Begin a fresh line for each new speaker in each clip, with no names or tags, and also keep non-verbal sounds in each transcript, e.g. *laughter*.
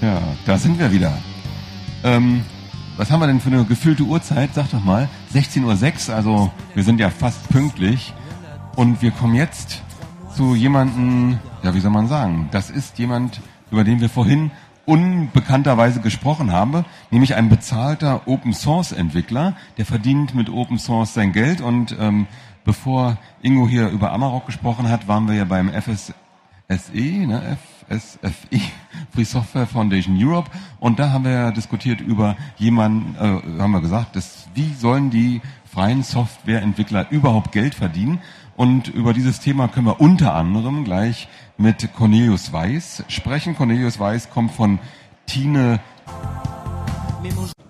Ja, da sind wir wieder. Ähm, was haben wir denn für eine gefüllte Uhrzeit? Sag doch mal. 16.06 Uhr, also wir sind ja fast pünktlich. Und wir kommen jetzt zu jemanden, ja, wie soll man sagen? Das ist jemand, über den wir vorhin unbekannterweise gesprochen haben, nämlich ein bezahlter Open Source Entwickler, der verdient mit Open Source sein Geld und ähm, bevor Ingo hier über Amarok gesprochen hat, waren wir ja beim FSSE, ne, FSFE, Free Software Foundation Europe und da haben wir ja diskutiert über jemanden, äh, haben wir gesagt, dass, wie sollen die freien Softwareentwickler überhaupt Geld verdienen und über dieses Thema können wir unter anderem gleich mit Cornelius Weiß sprechen. Cornelius Weiß kommt von Tine,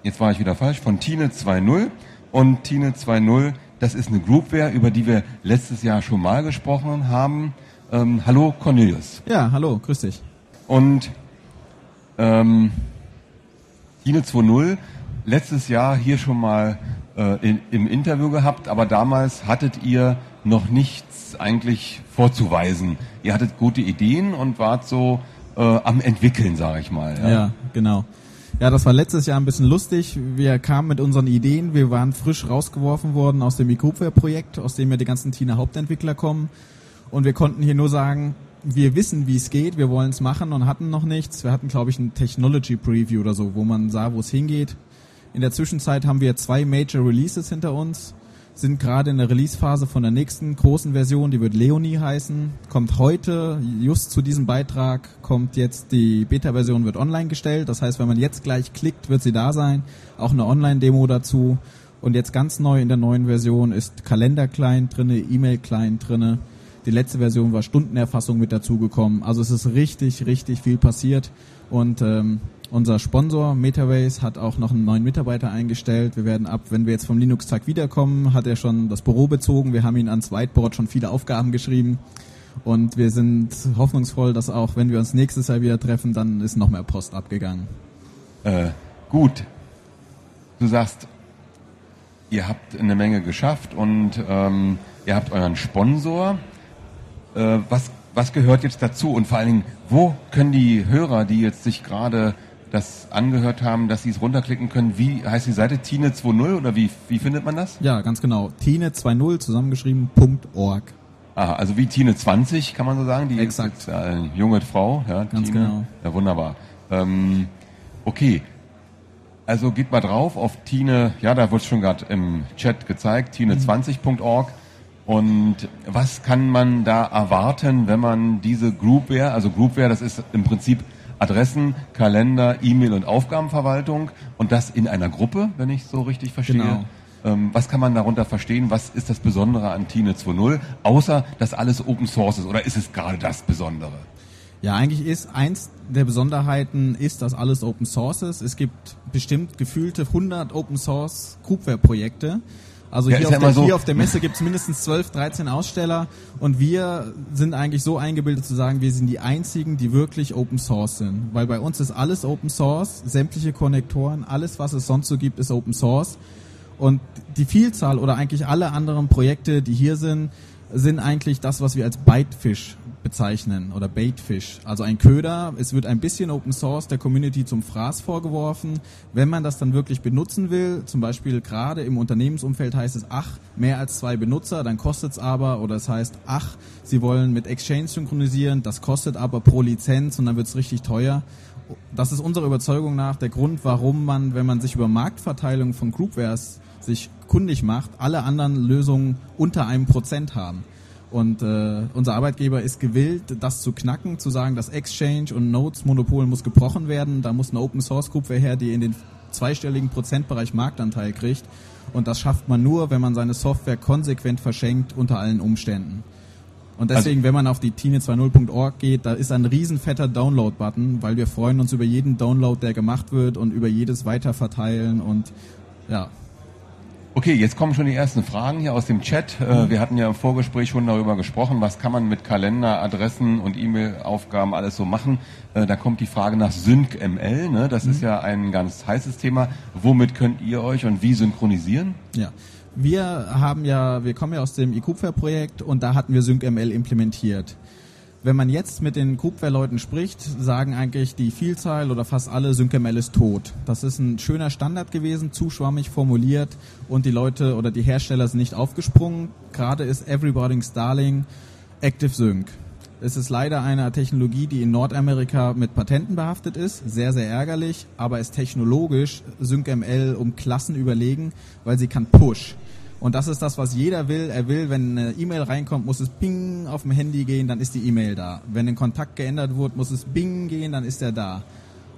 jetzt war ich wieder falsch, von Tine 2.0 und Tine 2.0, das ist eine Groupware, über die wir letztes Jahr schon mal gesprochen haben. Ähm, hallo Cornelius.
Ja, hallo, grüß dich.
Und ähm, Tine 2.0, letztes Jahr hier schon mal äh, in, im Interview gehabt, aber damals hattet ihr noch nichts eigentlich vorzuweisen. Ihr hattet gute Ideen und wart so äh, am entwickeln, sage ich mal.
Ja. ja, genau. Ja, das war letztes Jahr ein bisschen lustig. Wir kamen mit unseren Ideen, wir waren frisch rausgeworfen worden aus dem Microphone-Projekt, aus dem ja die ganzen Tina Hauptentwickler kommen. Und wir konnten hier nur sagen, wir wissen, wie es geht, wir wollen es machen und hatten noch nichts. Wir hatten, glaube ich, ein Technology Preview oder so, wo man sah, wo es hingeht. In der Zwischenzeit haben wir zwei Major Releases hinter uns sind gerade in der Release-Phase von der nächsten großen Version, die wird Leonie heißen. Kommt heute, just zu diesem Beitrag, kommt jetzt die Beta-Version, wird online gestellt. Das heißt, wenn man jetzt gleich klickt, wird sie da sein. Auch eine Online-Demo dazu. Und jetzt ganz neu in der neuen Version ist Kalender-Client drinne, E-Mail-Client drinne. Die letzte Version war Stundenerfassung mit dazugekommen. Also es ist richtig, richtig viel passiert. Und ähm, unser Sponsor Metaways hat auch noch einen neuen Mitarbeiter eingestellt. Wir werden ab, wenn wir jetzt vom Linux-Tag wiederkommen, hat er schon das Büro bezogen. Wir haben ihn ans Whiteboard schon viele Aufgaben geschrieben. Und wir sind hoffnungsvoll, dass auch, wenn wir uns nächstes Jahr wieder treffen, dann ist noch mehr Post abgegangen.
Äh, gut. Du sagst, ihr habt eine Menge geschafft und ähm, ihr habt euren Sponsor. Äh, was, was gehört jetzt dazu? Und vor allen Dingen, wo können die Hörer, die jetzt sich gerade das angehört haben, dass sie es runterklicken können. Wie heißt die Seite? Tine 2.0 oder wie, wie findet man das?
Ja, ganz genau. Tine 2.0 zusammengeschrieben.org.
Aha, also wie Tine 20 kann man so sagen. Die
Exakt.
ist eine junge Frau. Ja,
ganz
Tine.
genau.
Ja, wunderbar. Ähm, okay. Also geht mal drauf auf Tine, ja, da wurde es schon gerade im Chat gezeigt, tine20.org. Und was kann man da erwarten, wenn man diese Groupware, also Groupware, das ist im Prinzip Adressen, Kalender, E-Mail und Aufgabenverwaltung und das in einer Gruppe, wenn ich so richtig verstehe.
Genau.
Ähm, was kann man darunter verstehen? Was ist das Besondere an Tine 2.0? Außer, dass alles Open Source ist oder ist es gerade das Besondere?
Ja, eigentlich ist eins der Besonderheiten ist, dass alles Open Source ist. Es gibt bestimmt gefühlte 100 Open Source Groupware Projekte. Also
Ja,
hier, auf der,
so.
hier auf der Messe gibt es mindestens 12, 13 Aussteller und wir sind eigentlich so eingebildet zu sagen, wir sind die einzigen, die wirklich Open Source sind. Weil bei uns ist alles Open Source, sämtliche Konnektoren, alles was es sonst so gibt, ist Open Source. Und die Vielzahl oder eigentlich alle anderen Projekte, die hier sind, sind eigentlich das, was wir als Bytefish bezeichnen oder Baitfish. Also ein Köder, es wird ein bisschen Open Source der Community zum Fraß vorgeworfen. Wenn man das dann wirklich benutzen will, zum Beispiel gerade im Unternehmensumfeld heißt es, ach, mehr als zwei Benutzer, dann kostet es aber, oder es heißt, ach, sie wollen mit Exchange synchronisieren, das kostet aber pro Lizenz und dann wird es richtig teuer. Das ist unserer Überzeugung nach der Grund, warum man, wenn man sich über Marktverteilung von Groupwares sich kundig macht, alle anderen Lösungen unter einem Prozent haben. Und äh, unser Arbeitgeber ist gewillt, das zu knacken, zu sagen, das Exchange und Nodes Monopol muss gebrochen werden. Da muss eine Open Source Gruppe her, die in den zweistelligen Prozentbereich Marktanteil kriegt. Und das schafft man nur, wenn man seine Software konsequent verschenkt unter allen Umständen. Und deswegen, wenn man auf die tine20.org geht, da ist ein riesenfetter Download-Button, weil wir freuen uns über jeden Download, der gemacht wird und über jedes Weiterverteilen und ja,
Okay, jetzt kommen schon die ersten Fragen hier aus dem Chat. Äh, Wir hatten ja im Vorgespräch schon darüber gesprochen, was kann man mit Kalender, Adressen und E-Mail-Aufgaben alles so machen. Äh, Da kommt die Frage nach SyncML, ne? das ist ja ein ganz heißes Thema. Womit könnt ihr euch und wie synchronisieren?
Ja. Wir haben ja, wir kommen ja aus dem IQFAIR-Projekt und da hatten wir SyncML implementiert. Wenn man jetzt mit den Groupware-Leuten spricht, sagen eigentlich die Vielzahl oder fast alle, SyncML ist tot. Das ist ein schöner Standard gewesen, zu schwammig formuliert und die Leute oder die Hersteller sind nicht aufgesprungen. Gerade ist Everybody's Darling ActiveSync. Es ist leider eine Technologie, die in Nordamerika mit Patenten behaftet ist. Sehr, sehr ärgerlich, aber ist technologisch SyncML um Klassen überlegen, weil sie kann Push. Und das ist das, was jeder will. Er will, wenn eine E-Mail reinkommt, muss es Bing auf dem Handy gehen, dann ist die E-Mail da. Wenn ein Kontakt geändert wird, muss es Bing gehen, dann ist er da.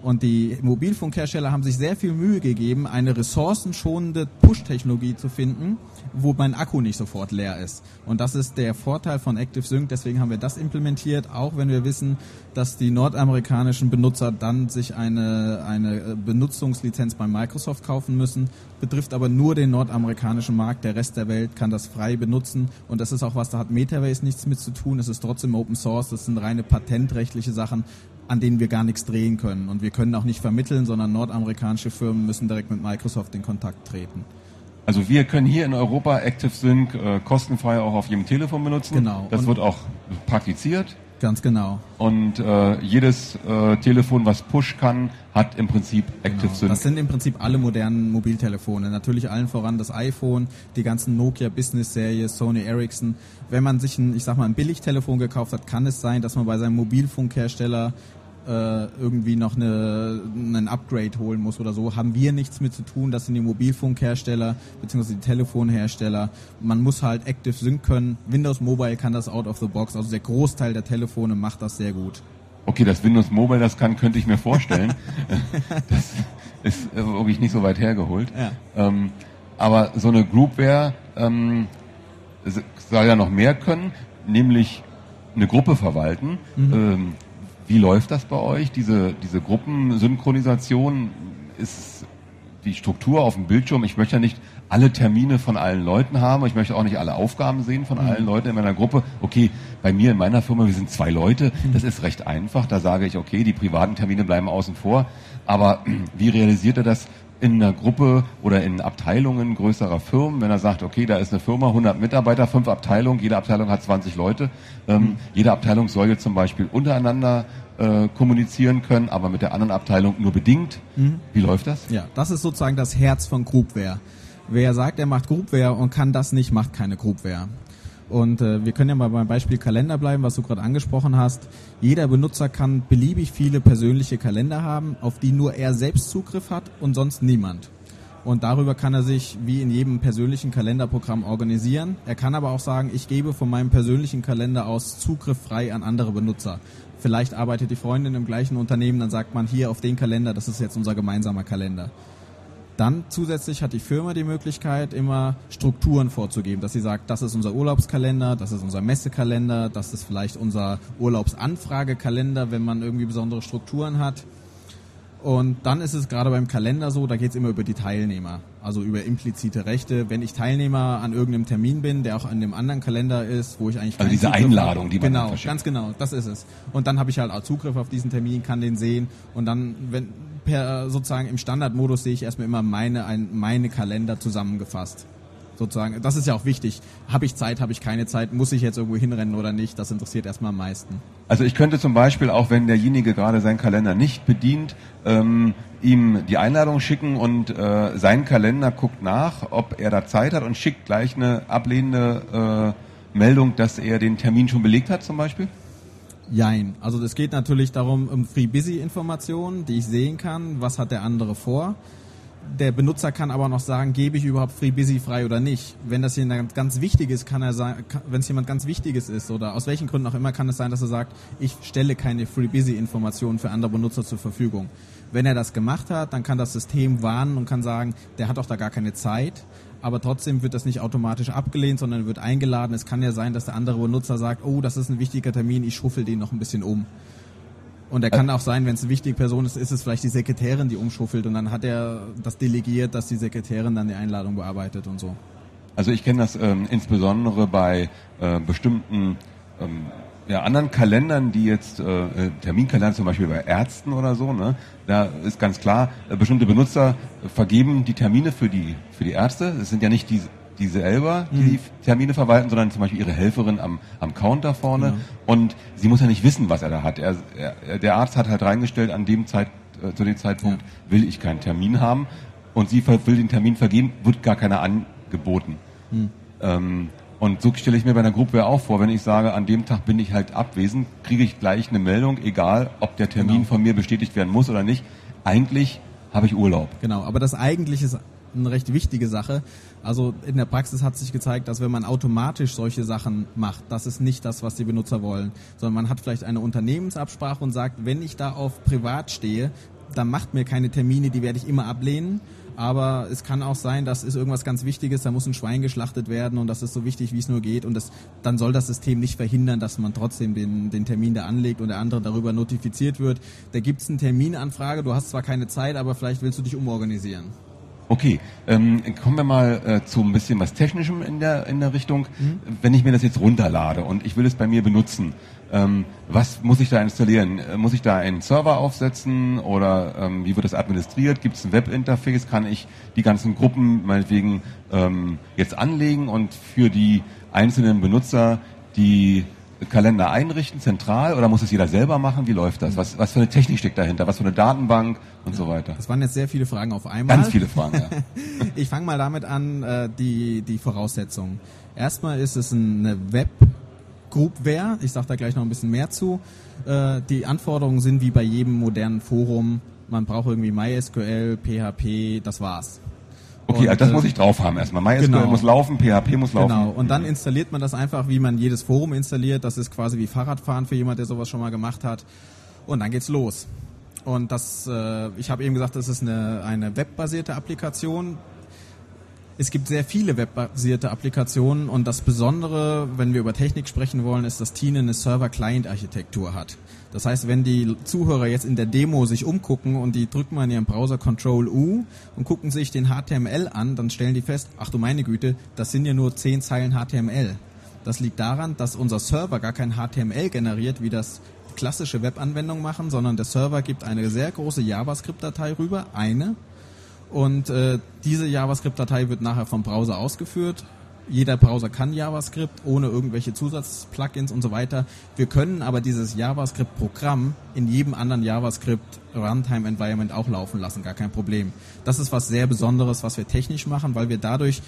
Und die Mobilfunkhersteller haben sich sehr viel Mühe gegeben, eine ressourcenschonende Push-Technologie zu finden, wo mein Akku nicht sofort leer ist. Und das ist der Vorteil von ActiveSync. Deswegen haben wir das implementiert, auch wenn wir wissen, dass die nordamerikanischen Benutzer dann sich eine, eine Benutzungslizenz bei Microsoft kaufen müssen. Betrifft aber nur den nordamerikanischen Markt. Der Rest der Welt kann das frei benutzen. Und das ist auch was, da hat Metaverse nichts mit zu tun. Es ist trotzdem Open Source. Das sind reine patentrechtliche Sachen an denen wir gar nichts drehen können. Und wir können auch nicht vermitteln, sondern nordamerikanische Firmen müssen direkt mit Microsoft in Kontakt treten.
Also wir können hier in Europa ActiveSync äh, kostenfrei auch auf jedem Telefon benutzen.
Genau.
Das Und wird auch praktiziert.
Ganz genau.
Und äh, jedes äh, Telefon, was Push kann, hat im Prinzip ActiveSync. Genau.
Das sind im Prinzip alle modernen Mobiltelefone. Natürlich allen voran das iPhone, die ganzen Nokia Business Serie, Sony Ericsson. Wenn man sich ein, ich sag mal, ein Billigtelefon gekauft hat, kann es sein, dass man bei seinem Mobilfunkhersteller äh, irgendwie noch eine, einen Upgrade holen muss oder so, haben wir nichts mit zu tun. Das sind die Mobilfunkhersteller bzw. die Telefonhersteller. Man muss halt Active Sync können. Windows Mobile kann das out of the box. Also der Großteil der Telefone macht das sehr gut.
Okay, dass Windows Mobile das kann, könnte ich mir vorstellen. *laughs* das ist äh, wirklich nicht so weit hergeholt. Ja. Ähm, aber so eine Groupware ähm, soll ja noch mehr können, nämlich eine Gruppe verwalten. Mhm. Ähm, wie läuft das bei euch? Diese, diese Gruppensynchronisation ist die Struktur auf dem Bildschirm. Ich möchte ja nicht alle Termine von allen Leuten haben. Ich möchte auch nicht alle Aufgaben sehen von mhm. allen Leuten in meiner Gruppe. Okay, bei mir in meiner Firma, wir sind zwei Leute. Mhm. Das ist recht einfach. Da sage ich, okay, die privaten Termine bleiben außen vor. Aber *clears throat* wie realisiert er das in einer Gruppe oder in Abteilungen größerer Firmen, wenn er sagt, okay, da ist eine Firma, 100 Mitarbeiter, fünf Abteilungen, jede Abteilung hat 20 Leute. Ähm, mhm. Jede Abteilung soll jetzt zum Beispiel untereinander äh, kommunizieren können, aber mit der anderen Abteilung nur bedingt. Mhm. Wie läuft das?
Ja, das ist sozusagen das Herz von Groupware. Wer sagt, er macht Groupware und kann das nicht, macht keine Groupware. Und äh, wir können ja mal beim Beispiel Kalender bleiben, was du gerade angesprochen hast. Jeder Benutzer kann beliebig viele persönliche Kalender haben, auf die nur er selbst Zugriff hat und sonst niemand. Und darüber kann er sich wie in jedem persönlichen Kalenderprogramm organisieren. Er kann aber auch sagen, ich gebe von meinem persönlichen Kalender aus Zugriff frei an andere Benutzer. Vielleicht arbeitet die Freundin im gleichen Unternehmen, dann sagt man hier auf den Kalender, das ist jetzt unser gemeinsamer Kalender. Dann zusätzlich hat die Firma die Möglichkeit, immer Strukturen vorzugeben, dass sie sagt, das ist unser Urlaubskalender, das ist unser Messekalender, das ist vielleicht unser Urlaubsanfragekalender, wenn man irgendwie besondere Strukturen hat. Und dann ist es gerade beim Kalender so, da geht es immer über die Teilnehmer, also über implizite Rechte. Wenn ich Teilnehmer an irgendeinem Termin bin, der auch an dem anderen Kalender ist, wo ich eigentlich
also diese Zugriff Einladung, die
man genau, ganz genau, das ist es. Und dann habe ich halt auch Zugriff auf diesen Termin, kann den sehen. Und dann, wenn per sozusagen im Standardmodus sehe ich erstmal immer meine ein, meine Kalender zusammengefasst sozusagen. Das ist ja auch wichtig. Habe ich Zeit, habe ich keine Zeit, muss ich jetzt irgendwo hinrennen oder nicht? Das interessiert erstmal am meisten.
Also ich könnte zum Beispiel, auch wenn derjenige gerade seinen Kalender nicht bedient, ähm, ihm die Einladung schicken und äh, sein Kalender guckt nach, ob er da Zeit hat und schickt gleich eine ablehnende äh, Meldung, dass er den Termin schon belegt hat zum Beispiel?
Jein. Also es geht natürlich darum, um Free-Busy-Informationen, die ich sehen kann, was hat der andere vor der Benutzer kann aber noch sagen, gebe ich überhaupt FreeBusy frei oder nicht. Wenn das jemand ganz Wichtiges kann er sagen, wenn es jemand ganz Wichtiges ist oder aus welchen Gründen auch immer, kann es sein, dass er sagt, ich stelle keine FreeBusy-Informationen für andere Benutzer zur Verfügung. Wenn er das gemacht hat, dann kann das System warnen und kann sagen, der hat doch da gar keine Zeit. Aber trotzdem wird das nicht automatisch abgelehnt, sondern wird eingeladen. Es kann ja sein, dass der andere Benutzer sagt, oh, das ist ein wichtiger Termin, ich schuffel den noch ein bisschen um. Und er kann auch sein, wenn es eine wichtige Person ist, ist es vielleicht die Sekretärin, die umschuffelt und dann hat er das delegiert, dass die Sekretärin dann die Einladung bearbeitet und so.
Also ich kenne das ähm, insbesondere bei äh, bestimmten ähm, ja, anderen Kalendern, die jetzt äh, äh Terminkalender zum Beispiel bei Ärzten oder so, ne, da ist ganz klar, äh, bestimmte Benutzer vergeben die Termine für die für die Ärzte. Es sind ja nicht die die selber die, die Termine verwalten, sondern zum Beispiel ihre Helferin am, am Counter vorne.
Genau.
Und sie muss ja nicht wissen, was er da hat. Er, er, der Arzt hat halt reingestellt, an dem Zeit, äh, zu dem Zeitpunkt will ich keinen Termin haben. Und sie will den Termin vergeben, wird gar keiner angeboten. Ähm, und so stelle ich mir bei einer Gruppe auch vor, wenn ich sage, an dem Tag bin ich halt abwesend, kriege ich gleich eine Meldung, egal ob der Termin
Genau.
von mir bestätigt werden muss oder nicht. Eigentlich habe ich Urlaub.
Genau, aber das eigentlich ist eine recht wichtige Sache. Also in der Praxis hat sich gezeigt, dass wenn man automatisch solche Sachen macht, das ist nicht das, was die Benutzer wollen, sondern man hat vielleicht eine Unternehmensabsprache und sagt, wenn ich da auf privat stehe, dann macht mir keine Termine, die werde ich immer ablehnen. Aber es kann auch sein, das ist irgendwas ganz Wichtiges, da muss ein Schwein geschlachtet werden und das ist so wichtig, wie es nur geht. Und das, dann soll das System nicht verhindern, dass man trotzdem den, den Termin da anlegt und der andere darüber notifiziert wird. Da gibt es eine Terminanfrage, du hast zwar keine Zeit, aber vielleicht willst du dich umorganisieren.
Okay, ähm, kommen wir mal äh, zu ein bisschen was Technischem in der, in der Richtung. Wenn ich mir das jetzt runterlade und ich will es bei mir benutzen, ähm, was muss ich da installieren? Äh, Muss ich da einen Server aufsetzen oder ähm, wie wird das administriert? Gibt es ein Webinterface? Kann ich die ganzen Gruppen meinetwegen ähm, jetzt anlegen und für die einzelnen Benutzer die Kalender einrichten, zentral, oder muss es jeder selber machen? Wie läuft das? Was, was für eine Technik steckt dahinter? Was für eine Datenbank und so weiter?
Das waren jetzt sehr viele Fragen auf einmal.
Ganz viele Fragen, ja. *laughs*
Ich fange mal damit an, äh, die, die Voraussetzungen. Erstmal ist es eine Web-Groupware. Ich sage da gleich noch ein bisschen mehr zu. Äh, die Anforderungen sind wie bei jedem modernen Forum. Man braucht irgendwie MySQL, PHP, das war's.
Okay,
Und,
also das
äh,
muss ich drauf haben erstmal. MySQL
genau.
muss laufen, PHP muss laufen.
Genau, und dann installiert man das einfach, wie man jedes Forum installiert. Das ist quasi wie Fahrradfahren für jemand, der sowas schon mal gemacht hat. Und dann geht's los. Und das, äh, ich habe eben gesagt, das ist eine, eine webbasierte Applikation. Es gibt sehr viele webbasierte Applikationen und das Besondere, wenn wir über Technik sprechen wollen, ist, dass Tine eine Server-Client-Architektur hat. Das heißt, wenn die Zuhörer jetzt in der Demo sich umgucken und die drücken mal in ihrem Browser Control U und gucken sich den HTML an, dann stellen die fest, ach du meine Güte, das sind ja nur 10 Zeilen HTML. Das liegt daran, dass unser Server gar kein HTML generiert, wie das klassische Webanwendungen machen, sondern der Server gibt eine sehr große JavaScript-Datei rüber, eine, und äh, diese JavaScript-Datei wird nachher vom Browser ausgeführt. Jeder Browser kann JavaScript ohne irgendwelche Zusatzplugins und so weiter. Wir können aber dieses JavaScript-Programm in jedem anderen JavaScript Runtime Environment auch laufen lassen, gar kein Problem. Das ist was sehr Besonderes, was wir technisch machen, weil wir dadurch,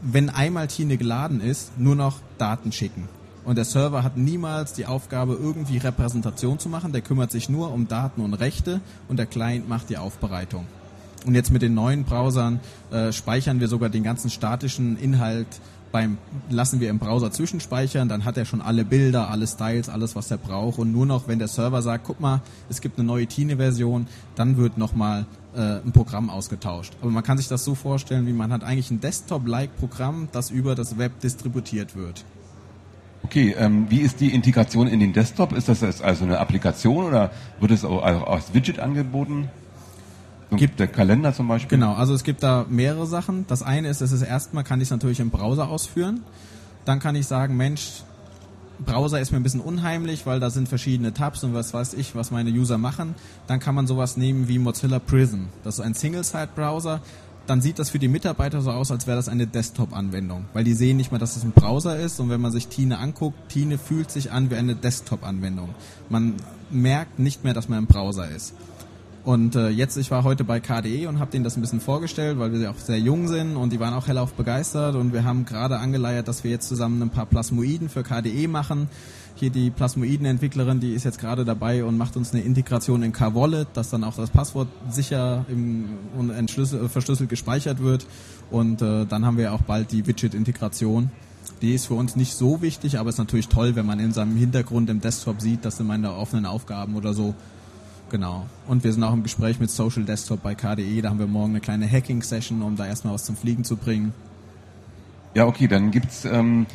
wenn einmal Tine geladen ist, nur noch Daten schicken. Und der Server hat niemals die Aufgabe, irgendwie Repräsentation zu machen. Der kümmert sich nur um Daten und Rechte und der Client macht die Aufbereitung. Und jetzt mit den neuen Browsern äh, speichern wir sogar den ganzen statischen Inhalt beim lassen wir im Browser zwischenspeichern, dann hat er schon alle Bilder, alle Styles, alles was er braucht und nur noch wenn der Server sagt, guck mal, es gibt eine neue Tine Version, dann wird nochmal äh, ein Programm ausgetauscht. Aber man kann sich das so vorstellen, wie man hat eigentlich ein Desktop-like Programm, das über das Web distributiert wird.
Okay, ähm, wie ist die Integration in den Desktop? Ist das also eine Applikation oder wird es auch als Widget angeboten?
Gibt-
der Kalender zum Beispiel?
Genau, also es gibt da mehrere Sachen. Das eine ist, es ist erstmal kann ich es natürlich im Browser ausführen. Dann kann ich sagen, Mensch, Browser ist mir ein bisschen unheimlich, weil da sind verschiedene Tabs und was weiß ich, was meine User machen. Dann kann man sowas nehmen wie Mozilla Prism. Das ist ein Single-Site-Browser. Dann sieht das für die Mitarbeiter so aus, als wäre das eine Desktop-Anwendung, weil die sehen nicht mal, dass es ein Browser ist. Und wenn man sich Tine anguckt, Tine fühlt sich an wie eine Desktop-Anwendung. Man merkt nicht mehr, dass man im Browser ist. Und äh, jetzt, ich war heute bei KDE und habe denen das ein bisschen vorgestellt, weil wir ja auch sehr jung sind und die waren auch hellauf begeistert und wir haben gerade angeleiert, dass wir jetzt zusammen ein paar Plasmoiden für KDE machen. Hier die Plasmoiden-Entwicklerin, die ist jetzt gerade dabei und macht uns eine Integration in K-Wallet, dass dann auch das Passwort sicher im, und äh, verschlüsselt gespeichert wird. Und äh, dann haben wir auch bald die Widget-Integration. Die ist für uns nicht so wichtig, aber ist natürlich toll, wenn man in seinem Hintergrund im Desktop sieht, dass sind meine offenen Aufgaben oder so Genau. Und wir sind auch im Gespräch mit Social Desktop bei KDE. Da haben wir morgen eine kleine Hacking-Session, um da erstmal was zum Fliegen zu bringen.
Ja, okay, dann gibt's, ähm,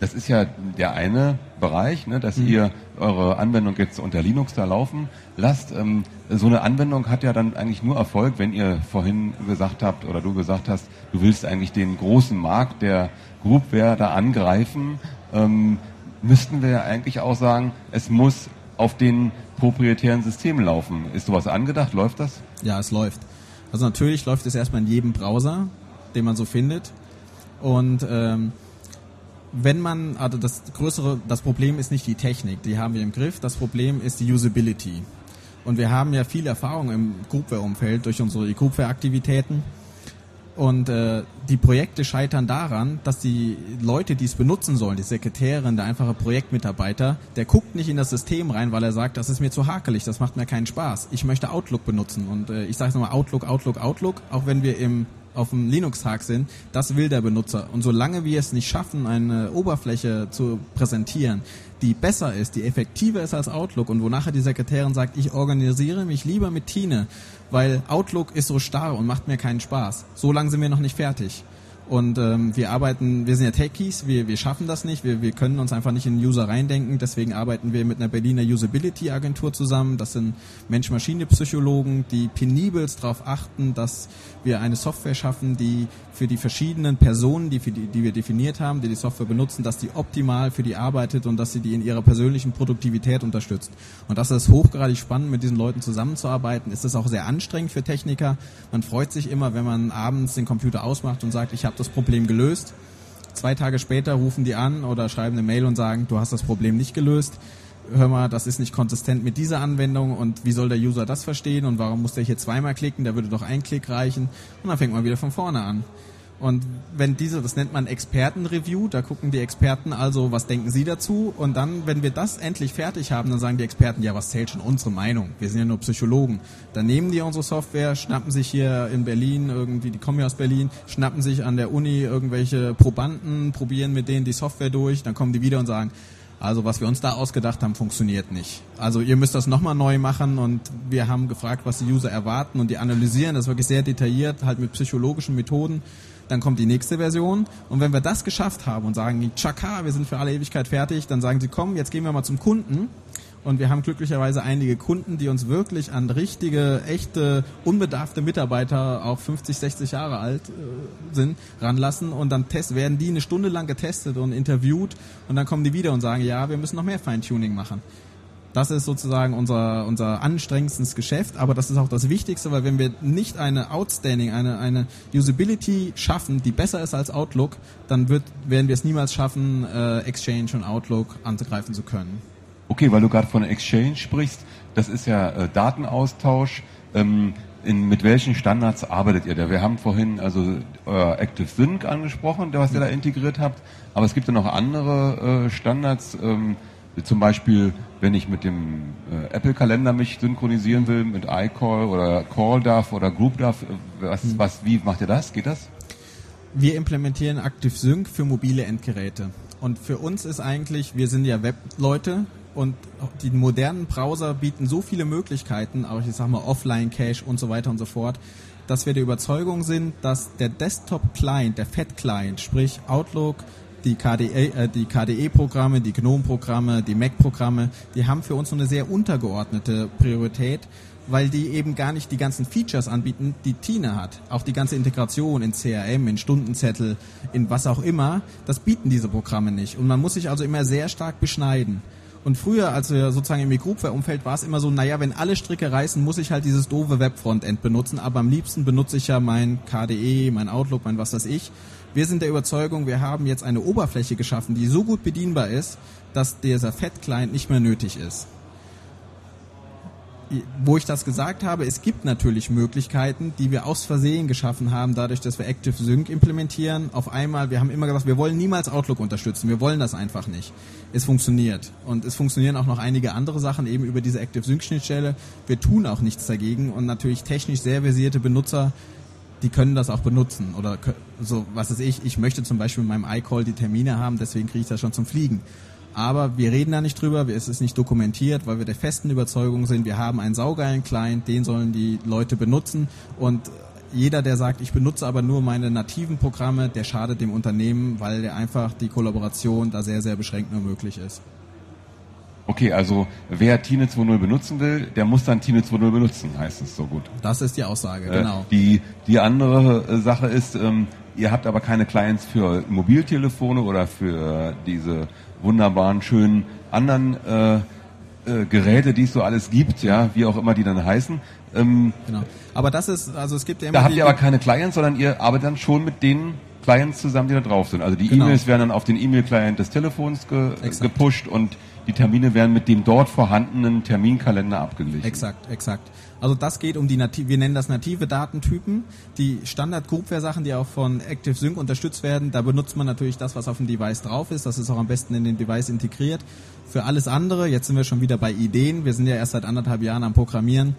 das ist ja der eine Bereich, ne, dass ihr eure Anwendung jetzt unter Linux da laufen lasst. Ähm, so eine Anwendung hat ja dann eigentlich nur Erfolg, wenn ihr vorhin gesagt habt oder du gesagt hast, du willst eigentlich den großen Markt der Groupware da angreifen. Ähm, müssten wir ja eigentlich auch sagen, es muss auf den proprietären Systemen laufen. Ist sowas angedacht? Läuft das?
Ja, es läuft. Also natürlich läuft es erstmal in jedem Browser, den man so findet. Und ähm, wenn man, also das größere, das Problem ist nicht die Technik, die haben wir im Griff, das Problem ist die Usability. Und wir haben ja viel Erfahrung im Groupware-Umfeld durch unsere Groupware-Aktivitäten. Und äh, die Projekte scheitern daran, dass die Leute, die es benutzen sollen, die Sekretärin, der einfache Projektmitarbeiter, der guckt nicht in das System rein, weil er sagt, das ist mir zu hakelig, das macht mir keinen Spaß. Ich möchte Outlook benutzen. Und äh, ich sage es nochmal, Outlook, Outlook, Outlook, auch wenn wir im auf dem Linux-Tag sind, das will der Benutzer. Und solange wir es nicht schaffen, eine Oberfläche zu präsentieren, die besser ist, die effektiver ist als Outlook und wo nachher die Sekretärin sagt, ich organisiere mich lieber mit Tine, weil Outlook ist so starr und macht mir keinen Spaß. So lange sind wir noch nicht fertig. Und ähm, wir arbeiten, wir sind ja Techies, wir, wir schaffen das nicht, wir, wir können uns einfach nicht in den User reindenken, deswegen arbeiten wir mit einer Berliner Usability-Agentur zusammen. Das sind Mensch-Maschine-Psychologen, die penibelst darauf achten, dass wir eine Software schaffen, die für die verschiedenen Personen, die, für die, die wir definiert haben, die die Software benutzen, dass die optimal für die arbeitet und dass sie die in ihrer persönlichen Produktivität unterstützt. Und das ist hochgradig spannend, mit diesen Leuten zusammenzuarbeiten. Es ist auch sehr anstrengend für Techniker. Man freut sich immer, wenn man abends den Computer ausmacht und sagt, ich habe das Problem gelöst. Zwei Tage später rufen die an oder schreiben eine Mail und sagen, du hast das Problem nicht gelöst hör mal, das ist nicht konsistent mit dieser Anwendung und wie soll der User das verstehen und warum muss der hier zweimal klicken, da würde doch ein Klick reichen und dann fängt man wieder von vorne an. Und wenn diese, das nennt man Expertenreview, da gucken die Experten also, was denken sie dazu? Und dann, wenn wir das endlich fertig haben, dann sagen die Experten, ja, was zählt schon unsere Meinung? Wir sind ja nur Psychologen. Dann nehmen die unsere Software, schnappen sich hier in Berlin irgendwie, die kommen ja aus Berlin, schnappen sich an der Uni irgendwelche Probanden, probieren mit denen die Software durch, dann kommen die wieder und sagen, also was wir uns da ausgedacht haben, funktioniert nicht. Also ihr müsst das nochmal neu machen und wir haben gefragt, was die User erwarten und die analysieren das wirklich sehr detailliert, halt mit psychologischen Methoden. Dann kommt die nächste Version und wenn wir das geschafft haben und sagen, tschakka, wir sind für alle Ewigkeit fertig, dann sagen sie, komm, jetzt gehen wir mal zum Kunden und wir haben glücklicherweise einige Kunden, die uns wirklich an richtige, echte, unbedarfte Mitarbeiter, auch 50, 60 Jahre alt äh, sind, ranlassen. Und dann test, werden die eine Stunde lang getestet und interviewt. Und dann kommen die wieder und sagen, ja, wir müssen noch mehr Feintuning machen. Das ist sozusagen unser, unser anstrengendstes Geschäft, aber das ist auch das Wichtigste, weil wenn wir nicht eine Outstanding, eine, eine Usability schaffen, die besser ist als Outlook, dann wird, werden wir es niemals schaffen, äh, Exchange und Outlook angreifen zu können.
Okay, weil du gerade von Exchange sprichst, das ist ja äh, Datenaustausch. Ähm, in, mit welchen Standards arbeitet ihr da? Wir haben vorhin also euer Active Sync angesprochen, was ihr da integriert habt, aber es gibt ja noch andere äh, Standards, ähm, zum Beispiel, wenn ich mit dem äh, Apple-Kalender mich synchronisieren will, mit iCall oder CallDAV oder GroupDAV, äh, was, hm. was, wie macht ihr das? Geht das?
Wir implementieren Active Sync für mobile Endgeräte. Und für uns ist eigentlich, wir sind ja Webleute, und die modernen Browser bieten so viele Möglichkeiten, auch ich sag mal Offline-Cache und so weiter und so fort, dass wir der Überzeugung sind, dass der Desktop-Client, der Fat-Client, sprich Outlook, die KDE, äh, die KDE-Programme, die GNOME-Programme, die Mac-Programme, die haben für uns so eine sehr untergeordnete Priorität, weil die eben gar nicht die ganzen Features anbieten, die Tine hat. Auch die ganze Integration in CRM, in Stundenzettel, in was auch immer, das bieten diese Programme nicht. Und man muss sich also immer sehr stark beschneiden. Und früher, als wir sozusagen im Groupware-Umfeld war es immer so, naja, wenn alle Stricke reißen, muss ich halt dieses doofe Webfrontend benutzen, aber am liebsten benutze ich ja mein KDE, mein Outlook, mein was weiß ich. Wir sind der Überzeugung, wir haben jetzt eine Oberfläche geschaffen, die so gut bedienbar ist, dass dieser Fat-Client nicht mehr nötig ist wo ich das gesagt habe, es gibt natürlich Möglichkeiten, die wir aus Versehen geschaffen haben, dadurch, dass wir Active Sync implementieren. Auf einmal, wir haben immer gesagt, wir wollen niemals Outlook unterstützen, wir wollen das einfach nicht. Es funktioniert. Und es funktionieren auch noch einige andere Sachen eben über diese Active Sync Schnittstelle. Wir tun auch nichts dagegen und natürlich technisch sehr versierte Benutzer, die können das auch benutzen. Oder so, was ist ich, ich möchte zum Beispiel mit meinem iCall die Termine haben, deswegen kriege ich das schon zum Fliegen. Aber wir reden da nicht drüber, es ist nicht dokumentiert, weil wir der festen Überzeugung sind, wir haben einen saugeilen Client, den sollen die Leute benutzen und jeder, der sagt, ich benutze aber nur meine nativen Programme, der schadet dem Unternehmen, weil der einfach die Kollaboration da sehr, sehr beschränkt nur möglich ist.
Okay, also wer Tine 2.0 benutzen will, der muss dann Tine 2.0 benutzen, heißt es so gut.
Das ist die Aussage, äh, genau.
Die, die andere äh, Sache ist, ähm, ihr habt aber keine Clients für Mobiltelefone oder für diese wunderbaren, schönen anderen äh, äh, Geräte, die es so alles gibt, ja, wie auch immer die dann heißen.
Ähm, genau. Aber das ist, also es gibt ja
immer. Da habt ihr aber keine Clients, sondern ihr arbeitet dann schon mit denen Clients zusammen, die da drauf sind. Also die
Genau.
E-Mails werden dann auf den E-Mail-Client des Telefons ge
Exakt.
gepusht und die Termine werden mit dem dort vorhandenen Terminkalender abgeglichen.
Exakt, exakt. Also das geht um die native, wir nennen das native Datentypen. Die Standard Groupware Sachen, die auch von ActiveSync unterstützt werden, da benutzt man natürlich das, was auf dem Device drauf ist. Das ist auch am besten in den Device integriert. Für alles andere, jetzt sind wir schon wieder bei Ideen. Wir sind ja erst seit anderthalb Jahren am Programmieren.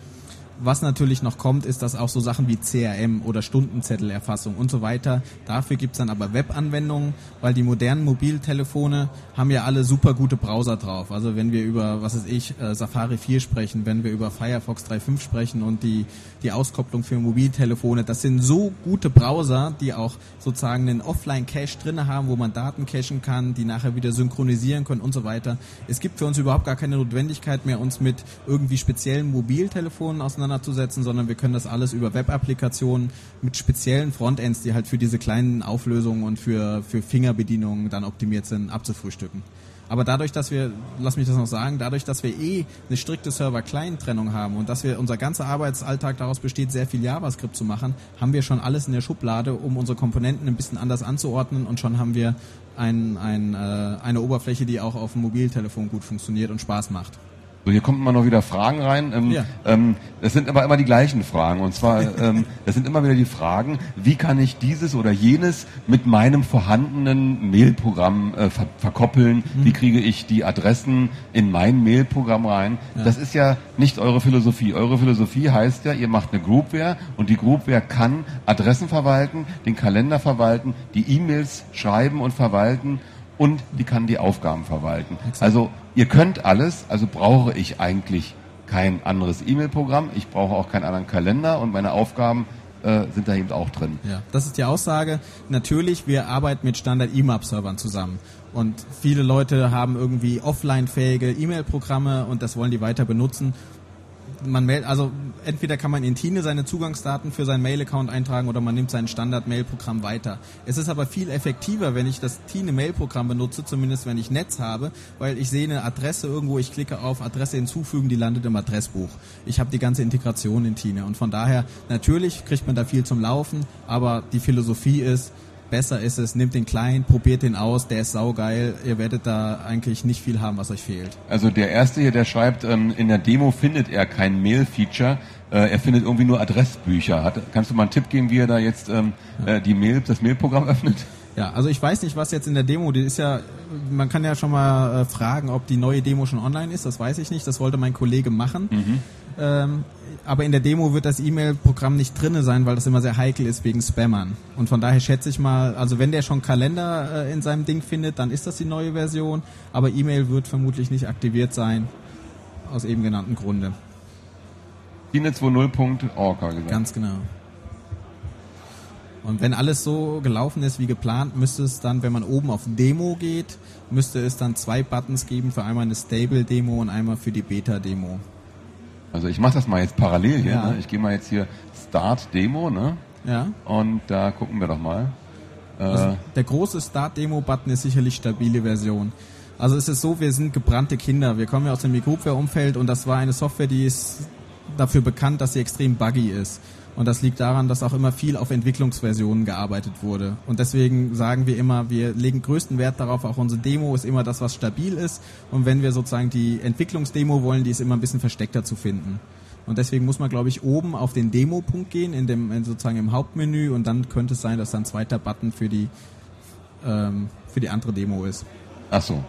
Was natürlich noch kommt, ist, dass auch so Sachen wie CRM oder Stundenzettelerfassung und so weiter, dafür gibt's dann aber Webanwendungen, weil die modernen Mobiltelefone haben ja alle super gute Browser drauf. Also wenn wir über, was weiß ich, äh, Safari 4 sprechen, wenn wir über Firefox 3.5 sprechen und die, die Auskopplung für Mobiltelefone, das sind so gute Browser, die auch sozusagen einen Offline-Cache drinne haben, wo man Daten cachen kann, die nachher wieder synchronisieren können und so weiter. Es gibt für uns überhaupt gar keine Notwendigkeit mehr, uns mit irgendwie speziellen Mobiltelefonen auseinanderzusetzen, sondern wir können das alles über Web-Applikationen mit speziellen Frontends, die halt für diese kleinen Auflösungen und für, für Fingerbedienungen dann optimiert sind, abzufrühstücken. Aber dadurch, dass wir, lass mich das noch sagen, dadurch, dass wir eh eine strikte Server-Client-Trennung haben und dass wir unser ganzer Arbeitsalltag daraus besteht, sehr viel JavaScript zu machen, haben wir schon alles in der Schublade, um unsere Komponenten ein bisschen anders anzuordnen und schon haben wir ein, ein, äh, eine Oberfläche, die auch auf dem Mobiltelefon gut funktioniert und Spaß macht.
So, hier kommen immer noch wieder Fragen rein. Ähm,
Ja.
ähm, das sind aber immer die gleichen Fragen. Und zwar, *laughs* ähm, das sind immer wieder die Fragen, wie kann ich dieses oder jenes mit meinem vorhandenen Mailprogramm äh, ver verkoppeln?
Mhm.
Wie kriege ich die Adressen in mein Mailprogramm rein? Das ist ja nicht eure Philosophie. Eure Philosophie heißt ja, ihr macht eine Groupware und die Groupware kann Adressen verwalten, den Kalender verwalten, die E-Mails schreiben und verwalten und die kann die Aufgaben verwalten. Also ihr könnt alles, also brauche ich eigentlich kein anderes E-Mail-Programm, ich brauche auch keinen anderen Kalender und meine Aufgaben äh, sind da eben auch drin.
Ja, das ist die Aussage. Natürlich, wir arbeiten mit Standard-EMAP-Servern zusammen. Und viele Leute haben irgendwie offline-fähige E-Mail-Programme und das wollen die weiter benutzen. Man meldet, also entweder kann man in Tine seine Zugangsdaten für seinen Mail-Account eintragen oder man nimmt sein Standard-Mail-Programm weiter. Es ist aber viel effektiver, wenn ich das Tine-Mail-Programm benutze, zumindest wenn ich Netz habe, weil ich sehe eine Adresse irgendwo, ich klicke auf Adresse hinzufügen, die landet im Adressbuch. Ich habe die ganze Integration in Tine und von daher natürlich kriegt man da viel zum Laufen, aber die Philosophie ist, besser ist es, nimmt den Client, probiert den aus, der ist saugeil, ihr werdet da eigentlich nicht viel haben, was euch fehlt.
Also der erste hier, der schreibt, ähm, in der Demo findet er kein Mail-Feature, äh, er findet irgendwie nur Adressbücher. Kannst du mal einen Tipp geben, wie er da jetzt ähm, äh, die Mail, das Mail-Programm öffnet?
Ja, also ich weiß nicht, was jetzt in der Demo, die ist ja, man kann ja schon mal äh, fragen, ob die neue Demo schon online ist, das weiß ich nicht, das wollte mein Kollege machen. Ähm, aber in der Demo wird das E-Mail-Programm nicht drinne sein, weil das immer sehr heikel ist wegen Spammern. Und von daher schätze ich mal, also wenn der schon Kalender äh, in seinem Ding findet, dann ist das die neue Version, aber E-Mail wird vermutlich nicht aktiviert sein, aus eben genannten Grunde.
Dine20.org, hat er gesagt.
Ganz genau. Und wenn alles so gelaufen ist wie geplant, müsste es dann, wenn man oben auf Demo geht, müsste es dann zwei Buttons geben für einmal eine Stable-Demo und einmal für die Beta-Demo.
Also ich mache das mal jetzt parallel hier.
Ja.
Ne? Ich gehe mal jetzt hier Start Demo, ne?
Ja?
Und da gucken wir doch mal. Äh,
Also der große Start-Demo-Button ist sicherlich stabile Version. Also es ist so, wir sind gebrannte Kinder. Wir kommen ja aus dem Mikroware-Umfeld und das war eine Software, die ist dafür bekannt, dass sie extrem buggy ist. Und das liegt daran, dass auch immer viel auf Entwicklungsversionen gearbeitet wurde. Und deswegen sagen wir immer, wir legen größten Wert darauf, auch unsere Demo ist immer das, was stabil ist. Und wenn wir sozusagen die Entwicklungsdemo wollen, die ist immer ein bisschen versteckter zu finden. Und deswegen muss man, glaube ich, oben auf den Demo-Punkt gehen, in dem, in sozusagen im Hauptmenü. Und dann könnte es sein, dass dann ein zweiter Button für die, ähm, für die andere Demo ist.
ach so.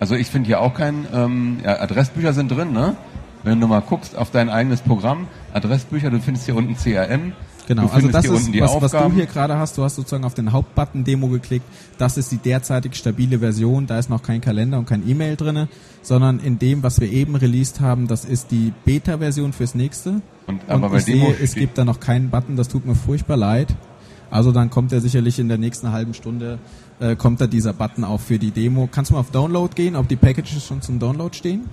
Also ich finde hier auch kein, ähm, ja, Adressbücher sind drin, ne? Wenn du mal guckst auf dein eigenes Programm, Adressbücher, du findest hier unten CRM.
Genau, also das ist, was, was du hier gerade hast. Du hast sozusagen auf den Hauptbutton Demo geklickt. Das ist die derzeitig stabile Version. Da ist noch kein Kalender und kein E-Mail drinne, sondern in dem, was wir eben released haben, das ist die Beta-Version fürs nächste.
Und, aber
und
bei
ich
Demo
sehe, es gibt da noch keinen Button. Das tut mir furchtbar leid. Also dann kommt er sicherlich in der nächsten halben Stunde, äh, kommt da dieser Button auch für die Demo. Kannst du mal auf Download gehen, ob die Packages schon zum Download stehen?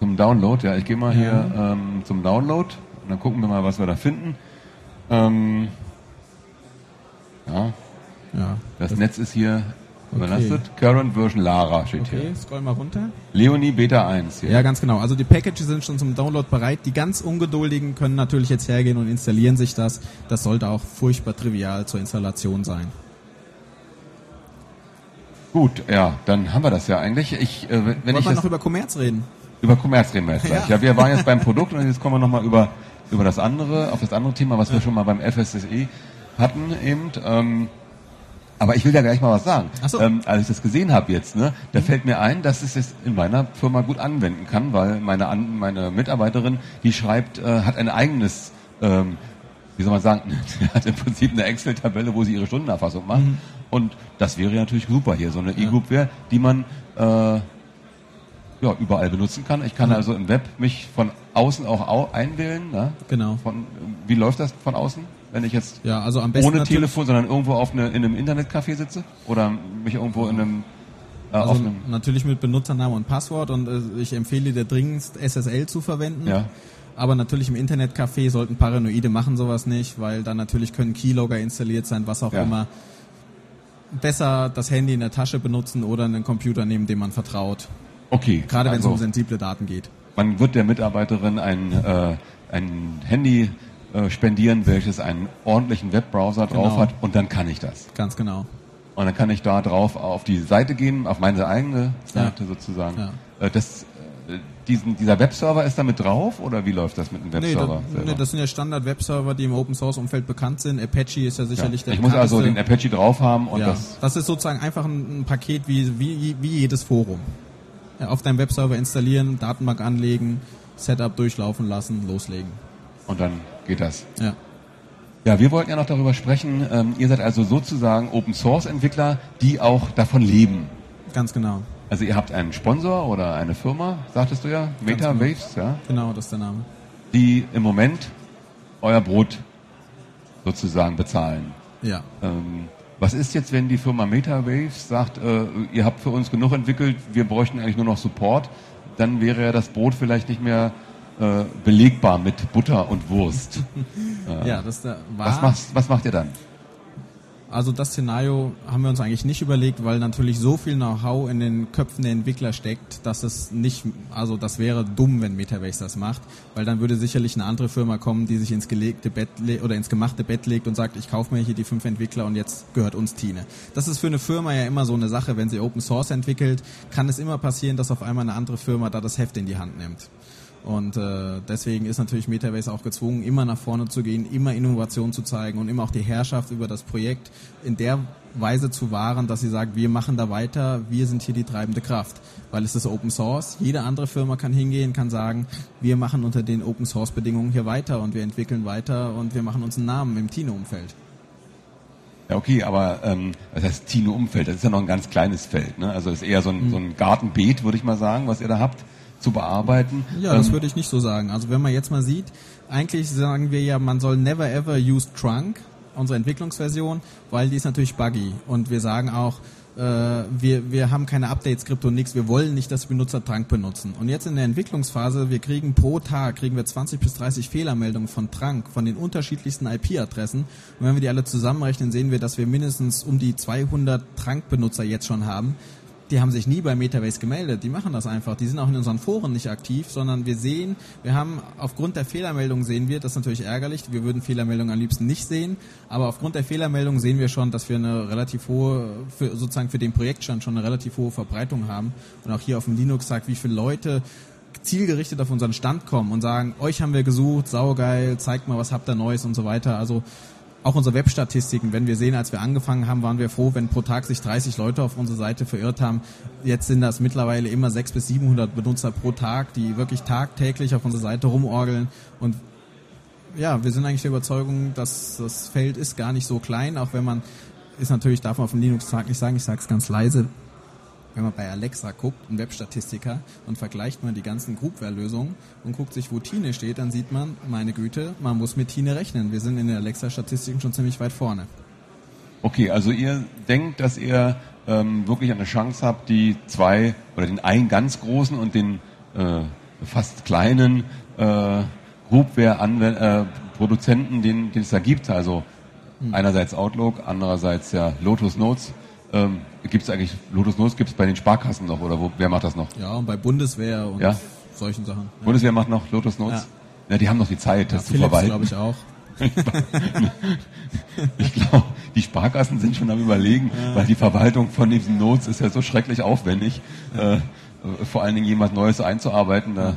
Zum Download, ja. Ich gehe mal
Ja.
hier ähm, zum Download und dann gucken wir mal, was wir da finden. Ähm, ja,
Ja.
das Netz ist hier
Okay.
überlastet. Current Version Lara steht
Okay,
hier.
scroll mal runter.
Leonie Beta 1 hier.
Ja, ganz genau. Also die Packages sind schon zum Download bereit. Die ganz Ungeduldigen können natürlich jetzt hergehen und installieren sich das. Das sollte auch furchtbar trivial zur Installation sein.
Gut, ja, dann haben wir das ja eigentlich. Ich, äh, wenn
Wollen
ich
wir
das,
noch über Kommerz reden?
Über Kommerz reden wir jetzt gleich. *laughs*
Ja.
Ja. wir waren jetzt beim Produkt und jetzt kommen wir nochmal über, über das andere, auf das andere Thema, was wir schon mal beim FSSE hatten eben. Ähm, aber ich will da gleich mal was sagen.
Ach so.
Ähm, als ich das gesehen habe jetzt, ne, da fällt mir ein, dass ich es in meiner Firma gut anwenden kann, weil meine, An meine Mitarbeiterin, die schreibt, äh, hat ein eigenes, ähm, wie soll man sagen, *laughs* die hat im Prinzip eine Excel-Tabelle, wo sie ihre Stundenerfassung macht. Und das wäre natürlich super hier, so eine E-Group wäre, die man äh, ja, überall benutzen kann. Ich kann also im Web mich von außen auch au einwählen. Ne?
Genau.
Von, wie läuft das von außen, wenn ich jetzt
Ja, also am besten
ohne Telefon, sondern irgendwo auf eine, in einem Internetcafé sitze? Oder mich irgendwo in einem, äh, auf
Also
einem
natürlich mit Benutzernamen und Passwort und äh, ich empfehle dir dringendst SSL zu verwenden.
Ja.
Aber natürlich im Internetcafé sollten Paranoide machen sowas nicht, weil dann natürlich können Keylogger installiert sein, was auch
Ja.
immer. Besser das Handy in der Tasche benutzen oder einen Computer nehmen, dem man vertraut.
Okay.
Gerade wenn es
also,
um sensible Daten geht.
Man wird der Mitarbeiterin ein, äh, ein Handy äh, spendieren, welches einen ordentlichen Webbrowser drauf
Genau.
hat und dann kann ich das.
Ganz genau.
Und dann kann ich da drauf auf die Seite gehen, auf meine eigene Seite sozusagen.
Ja.
Äh, das, äh, diesen, dieser Webserver ist da mit drauf oder wie läuft das mit dem
Nee,
Webserver?
das,
selber?
nee, das sind ja Standard-Webserver, die im Open-Source-Umfeld bekannt sind. Apache ist ja
ja.
sicherlich der
Ich muss also den. Apache drauf haben und
ja,
das.
das ist sozusagen einfach ein, ein Paket wie, wie, wie jedes Forum. Ja, auf deinem Webserver installieren, Datenbank anlegen, Setup durchlaufen lassen, loslegen.
Und dann geht das.
Ja.
Ja, wir wollten ja noch darüber sprechen. Ähm, ihr seid also sozusagen Open Source Entwickler, die auch davon leben.
Ganz genau.
Also ihr habt einen Sponsor oder eine Firma, sagtest du ja, MetaWaves, ja,
Genau, das ist der Name.
die im Moment euer Brot sozusagen bezahlen.
Ja.
Ähm, was ist jetzt, wenn die Firma MetaWaves sagt, äh, ihr habt für uns genug entwickelt, wir bräuchten eigentlich nur noch Support? Dann wäre ja das Brot vielleicht nicht mehr äh, belegbar mit Butter und Wurst. *laughs*
Ja, das ist der, war,
Was, machst, was macht ihr dann?
Also das Szenario haben wir uns eigentlich nicht überlegt, weil natürlich so viel Know-how in den Köpfen der Entwickler steckt, dass es nicht, also das wäre dumm, wenn Metabase das macht, weil dann würde sicherlich eine andere Firma kommen, die sich ins gelegte Bett oder ins gemachte Bett legt und sagt, ich kaufe mir hier die fünf Entwickler und jetzt gehört uns Tine. Das ist für eine Firma ja immer so eine Sache, wenn sie Open Source entwickelt, kann es immer passieren, dass auf einmal eine andere Firma da das Heft in die Hand nimmt. Und äh, deswegen ist natürlich Metabase auch gezwungen, immer nach vorne zu gehen, immer Innovation zu zeigen und immer auch die Herrschaft über das Projekt in der Weise zu wahren, dass sie sagt, wir machen da weiter, wir sind hier die treibende Kraft. Weil es ist Open Source, jede andere Firma kann hingehen, kann sagen, wir machen unter den Open Source Bedingungen hier weiter und wir entwickeln weiter und wir machen uns einen Namen im Tino-Umfeld.
Ja, okay, aber ähm, das heißt Tino-Umfeld, das ist ja noch ein ganz kleines Feld. Ne? Also das ist eher so ein, so ein Gartenbeet, würde ich mal sagen, was ihr da habt, zu bearbeiten.
Ja, das
Ähm,
würde ich nicht so sagen. Also wenn man jetzt mal sieht, eigentlich sagen wir ja, man soll never ever use trunk, unsere Entwicklungsversion, weil die ist natürlich buggy. Und wir sagen auch, äh, wir, wir haben keine Update-Skripte und nichts, wir wollen nicht, dass Benutzer Trunk benutzen. Und jetzt in der Entwicklungsphase, wir kriegen pro Tag, kriegen wir 20 bis 30 Fehlermeldungen von Trunk, von den unterschiedlichsten IP-Adressen. Und wenn wir die alle zusammenrechnen, sehen wir, dass wir mindestens um die 200 Trunk-Benutzer jetzt schon haben. Die haben sich nie bei Metabase gemeldet. Die machen das einfach. Die sind auch in unseren Foren nicht aktiv, sondern wir sehen, wir haben aufgrund der Fehlermeldung sehen wir, das ist natürlich ärgerlich. Wir würden Fehlermeldungen am liebsten nicht sehen, aber aufgrund der Fehlermeldung sehen wir schon, dass wir eine relativ hohe, für, sozusagen für den Projektstand schon eine relativ hohe Verbreitung haben. Und auch hier auf dem Linux sagt, wie viele Leute zielgerichtet auf unseren Stand kommen und sagen, euch haben wir gesucht, saugeil, zeigt mal, was habt ihr Neues und so weiter. Also auch unsere Webstatistiken, wenn wir sehen, als wir angefangen haben, waren wir froh, wenn pro Tag sich 30 Leute auf unsere Seite verirrt haben. Jetzt sind das mittlerweile immer 600 bis 700 Benutzer pro Tag, die wirklich tagtäglich auf unserer Seite rumorgeln. Und ja, wir sind eigentlich der Überzeugung, dass das Feld ist gar nicht so klein, auch wenn man, ist natürlich, darf man auf dem Linux-Tag nicht sagen, ich sage es ganz leise, wenn man bei Alexa guckt, ein Webstatistiker, und vergleicht man die ganzen Groupware-Lösungen und guckt sich, wo Tine steht, dann sieht man, meine Güte, man muss mit Tine rechnen. Wir sind in den Alexa-Statistiken schon ziemlich weit vorne.
Okay, also ihr denkt, dass ihr ähm, wirklich eine Chance habt, die zwei oder den einen ganz großen und den äh, fast kleinen äh, Groupware-Produzenten, den, den es da gibt, also einerseits Outlook, andererseits ja Lotus Notes. Ähm, gibt es eigentlich Lotus Notes gibt es bei den Sparkassen noch oder wo, wer macht das noch?
Ja, und bei Bundeswehr und
Ja.
solchen Sachen. Ja.
Bundeswehr macht noch Lotus Notes. Ja. die haben noch die Zeit, das zu verwalten.
glaube ich, auch. *laughs*
ich glaube, die Sparkassen sind schon am überlegen, ja. weil die Verwaltung von diesen Notes ist ja so schrecklich aufwendig. Ja. Äh, vor allen Dingen jemand Neues einzuarbeiten. Da,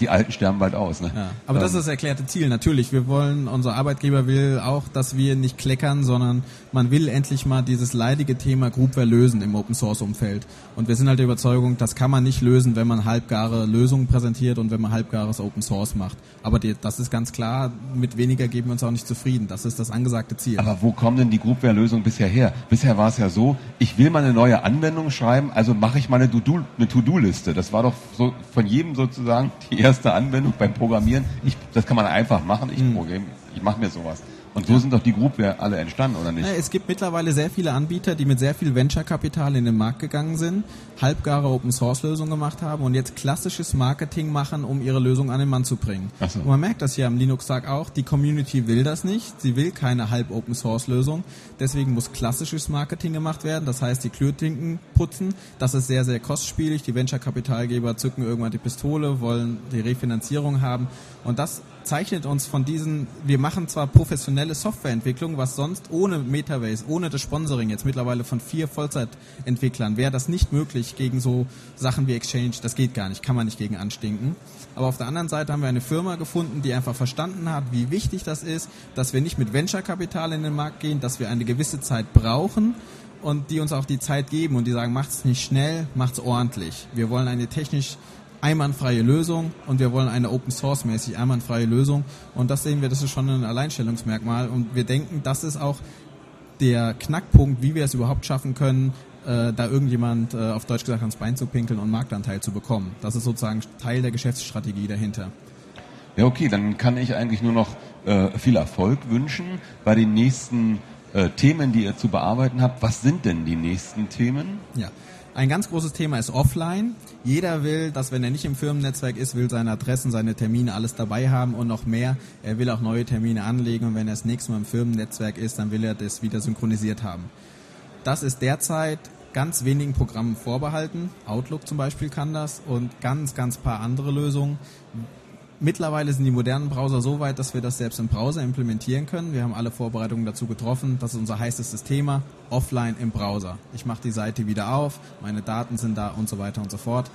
die Alten sterben bald aus. Ne?
Ja, aber ähm. das ist das erklärte Ziel. Natürlich, wir wollen, unser Arbeitgeber will auch, dass wir nicht kleckern, sondern man will endlich mal dieses leidige Thema Groupware lösen im Open Source Umfeld. Und wir sind halt der Überzeugung, das kann man nicht lösen, wenn man halbgare Lösungen präsentiert und wenn man halbgares Open Source macht. Aber die, das ist ganz klar, mit weniger geben wir uns auch nicht zufrieden. Das ist das angesagte Ziel.
Aber wo kommen denn die Groupware-Lösungen bisher her? Bisher war es ja so, ich will mal eine neue Anwendung schreiben, also mache ich mal eine To-Do To-Do-Liste. Das war doch so von jedem sozusagen die erste Anwendung beim Programmieren. Ich, das kann man einfach machen. Ich, mhm. ich mache mir sowas. Und so sind doch die Groupware alle entstanden, oder nicht?
Es gibt mittlerweile sehr viele Anbieter, die mit sehr viel Venture-Kapital in den Markt gegangen sind, halbgare Open-Source-Lösungen gemacht haben und jetzt klassisches Marketing machen, um ihre Lösung an den Mann zu bringen. Ach so. Und man merkt das hier am Linux-Tag auch, die Community will das nicht, sie will keine halb-Open-Source-Lösung, deswegen muss klassisches Marketing gemacht werden, das heißt die Klötinken putzen, das ist sehr, sehr kostspielig, die Venture-Kapitalgeber zücken irgendwann die Pistole, wollen die Refinanzierung haben und das zeichnet uns von diesen, wir machen zwar professionelle Softwareentwicklung, was sonst ohne Metabase, ohne das Sponsoring jetzt mittlerweile von vier Vollzeitentwicklern, wäre das nicht möglich gegen so Sachen wie Exchange, das geht gar nicht, kann man nicht gegen anstinken. Aber auf der anderen Seite haben wir eine Firma gefunden, die einfach verstanden hat, wie wichtig das ist, dass wir nicht mit Venture-Kapital in den Markt gehen, dass wir eine gewisse Zeit brauchen, und die uns auch die Zeit geben und die sagen, macht's nicht schnell, macht's ordentlich. Wir wollen eine technisch einwandfreie Lösung und wir wollen eine Open Source mäßig einwandfreie Lösung und das sehen wir, das ist schon ein Alleinstellungsmerkmal und wir denken, das ist auch der Knackpunkt, wie wir es überhaupt schaffen können, äh, da irgendjemand äh, auf Deutsch gesagt ans Bein zu pinkeln und Marktanteil zu bekommen. Das ist sozusagen Teil der Geschäftsstrategie dahinter.
Ja, okay, dann kann ich eigentlich nur noch äh, viel Erfolg wünschen bei den nächsten äh, Themen, die ihr zu bearbeiten habt. Was sind denn die nächsten Themen?
Ja, ein ganz großes Thema ist offline. Jeder will, dass wenn er nicht im Firmennetzwerk ist, will seine Adressen, seine Termine alles dabei haben und noch mehr. Er will auch neue Termine anlegen und wenn er das nächste Mal im Firmennetzwerk ist, dann will er das wieder synchronisiert haben. Das ist derzeit ganz wenigen Programmen vorbehalten. Outlook zum Beispiel kann das und ganz, ganz paar andere Lösungen. Mittlerweile sind die modernen Browser so weit, dass wir das selbst im Browser implementieren können. Wir haben alle Vorbereitungen dazu getroffen. Das ist unser heißestes Thema. Offline im Browser. Ich mache die Seite wieder auf, meine Daten sind da und so weiter und so fort.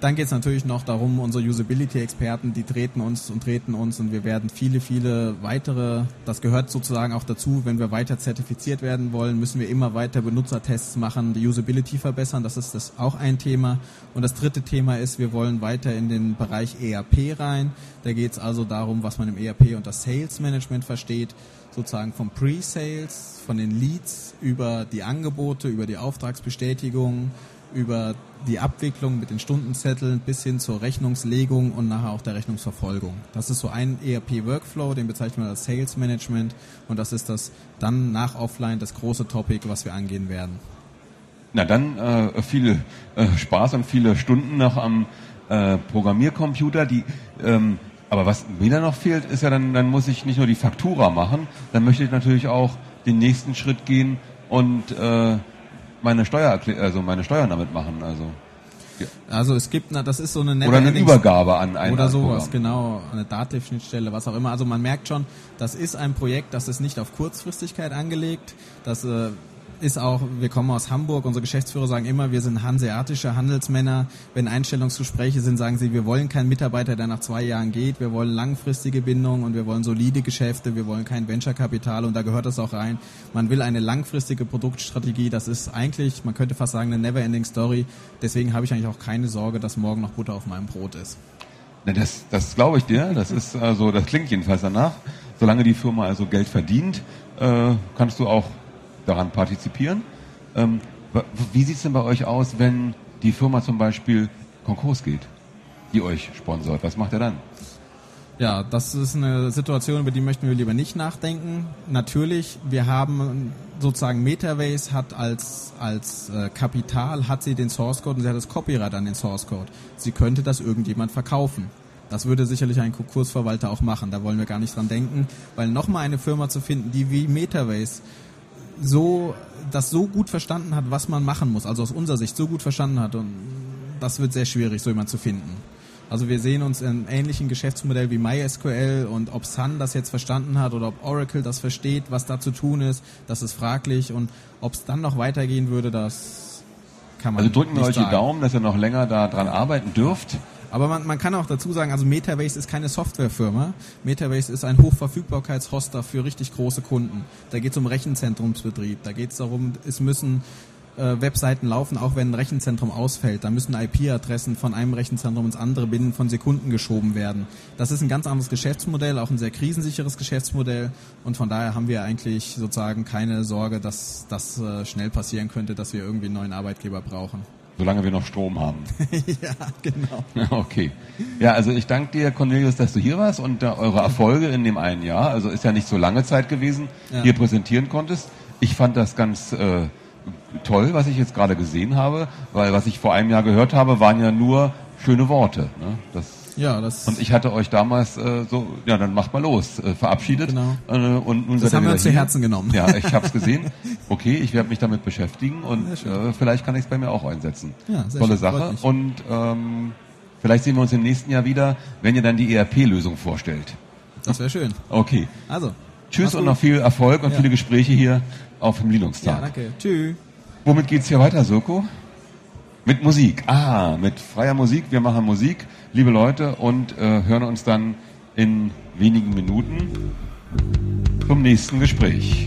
Dann geht es natürlich noch darum, unsere Usability-Experten, die treten uns und treten uns und wir werden viele, viele weitere, das gehört sozusagen auch dazu, wenn wir weiter zertifiziert werden wollen, müssen wir immer weiter Benutzertests machen, die Usability verbessern, das ist das auch ein Thema. Und das dritte Thema ist, wir wollen weiter in den Bereich ERP rein. Da geht es also darum, was man im ERP unter Sales Management versteht, sozusagen vom Pre-Sales, von den Leads über die Angebote, über die Auftragsbestätigung, über die Abwicklung mit den Stundenzetteln bis hin zur Rechnungslegung und nachher auch der Rechnungsverfolgung. Das ist so ein ERP-Workflow, den bezeichnen wir als Sales Management und das ist das dann nach Offline das große Topic, was wir angehen werden.
Na dann äh, viel äh, Spaß und viele Stunden noch am äh, Programmiercomputer. Die, ähm, aber was mir dann noch fehlt, ist ja dann, dann muss ich nicht nur die Faktura machen, dann möchte ich natürlich auch den nächsten Schritt gehen und äh, meine Steuer, also meine Steuern damit machen. Also
ja. Also es gibt, na, das ist so eine
Never Oder eine Übergabe an einen
Oder sowas, Programm. genau, eine Dativ-Schnittstelle, was auch immer. Also man merkt schon, das ist ein Projekt, das ist nicht auf Kurzfristigkeit angelegt. Das äh, ist auch, wir kommen aus Hamburg, unsere Geschäftsführer sagen immer, wir sind hanseatische Handelsmänner. Wenn Einstellungsgespräche sind, sagen sie, wir wollen keinen Mitarbeiter, der nach zwei Jahren geht. Wir wollen langfristige Bindungen und wir wollen solide Geschäfte. Wir wollen kein Venture-Kapital und da gehört das auch rein. Man will eine langfristige Produktstrategie. Das ist eigentlich, man könnte fast sagen, eine never-ending Story. Deswegen habe ich eigentlich auch keine Sorge, dass morgen noch Butter auf meinem Brot ist.
Das, das glaube ich dir. Das ist also, das klingt jedenfalls danach. Solange die Firma also Geld verdient, äh, kannst du auch daran partizipieren. Ähm, wie sieht es denn bei euch aus, wenn die Firma zum Beispiel Konkurs geht, die euch sponsort? Was macht er dann?
Ja, das ist eine Situation, über die möchten wir lieber nicht nachdenken. Natürlich, wir haben sozusagen Metaways hat als, als äh, Kapital, hat sie den Source Code und sie hat das Copyright an den Source Code. Sie könnte das irgendjemand verkaufen. Das würde sicherlich ein Konkursverwalter auch machen. Da wollen wir gar nicht dran denken, weil nochmal eine Firma zu finden, die wie Metaways so das so gut verstanden hat, was man machen muss, also aus unserer Sicht so gut verstanden hat und das wird sehr schwierig, so jemand zu finden. Also wir sehen uns in einem ähnlichen Geschäftsmodell wie MySQL und ob Sun das jetzt verstanden hat oder ob Oracle das versteht, was da zu tun ist, das ist fraglich und ob es dann noch weitergehen würde, das kann man
Also drücken wir
nicht
euch die Daumen, dass ihr noch länger daran arbeiten dürft.
Aber man, man kann auch dazu sagen, also Metabase ist keine Softwarefirma. Metabase ist ein Hochverfügbarkeitshoster für richtig große Kunden. Da geht es um Rechenzentrumsbetrieb. Da geht es darum, es müssen äh, Webseiten laufen, auch wenn ein Rechenzentrum ausfällt. Da müssen IP-Adressen von einem Rechenzentrum ins andere binnen von Sekunden geschoben werden. Das ist ein ganz anderes Geschäftsmodell, auch ein sehr krisensicheres Geschäftsmodell. Und von daher haben wir eigentlich sozusagen keine Sorge, dass das äh, schnell passieren könnte, dass wir irgendwie einen neuen Arbeitgeber brauchen.
Solange wir noch Strom haben. *laughs*
ja, genau. *laughs*
Okay. Ja, also ich danke dir, Cornelius, dass du hier warst und äh, eure Erfolge in dem einen Jahr, also ist ja nicht so lange Zeit gewesen,
Ja.
hier präsentieren konntest. Ich fand das ganz äh, toll, was ich jetzt gerade gesehen habe, weil was ich vor einem Jahr gehört habe, waren ja nur schöne Worte. Ne? Das,
Ja, das,
und ich hatte euch damals äh, so, ja, dann macht mal los, äh, verabschiedet.
Genau.
Äh, und nun
Das haben wir uns zu. Herzen genommen.
Ja, ich habe es gesehen. Okay, ich werde mich damit beschäftigen und äh, vielleicht kann ich es bei mir auch einsetzen.
Ja, sehr
Tolle
schön,
Sache. Und ähm, vielleicht sehen wir uns im nächsten Jahr wieder, wenn ihr dann die ERP-Lösung vorstellt.
das wäre schön.
Okay.
Also.
Tschüss und noch viel Erfolg und
Ja.
viele Gespräche hier auf dem Linux-Tag.
Ja, danke. Tschüss.
Womit geht's hier weiter, Soko? Mit Musik. Ah, mit freier Musik. Wir machen Musik, liebe Leute, und äh, hören uns dann in wenigen Minuten zum nächsten Gespräch.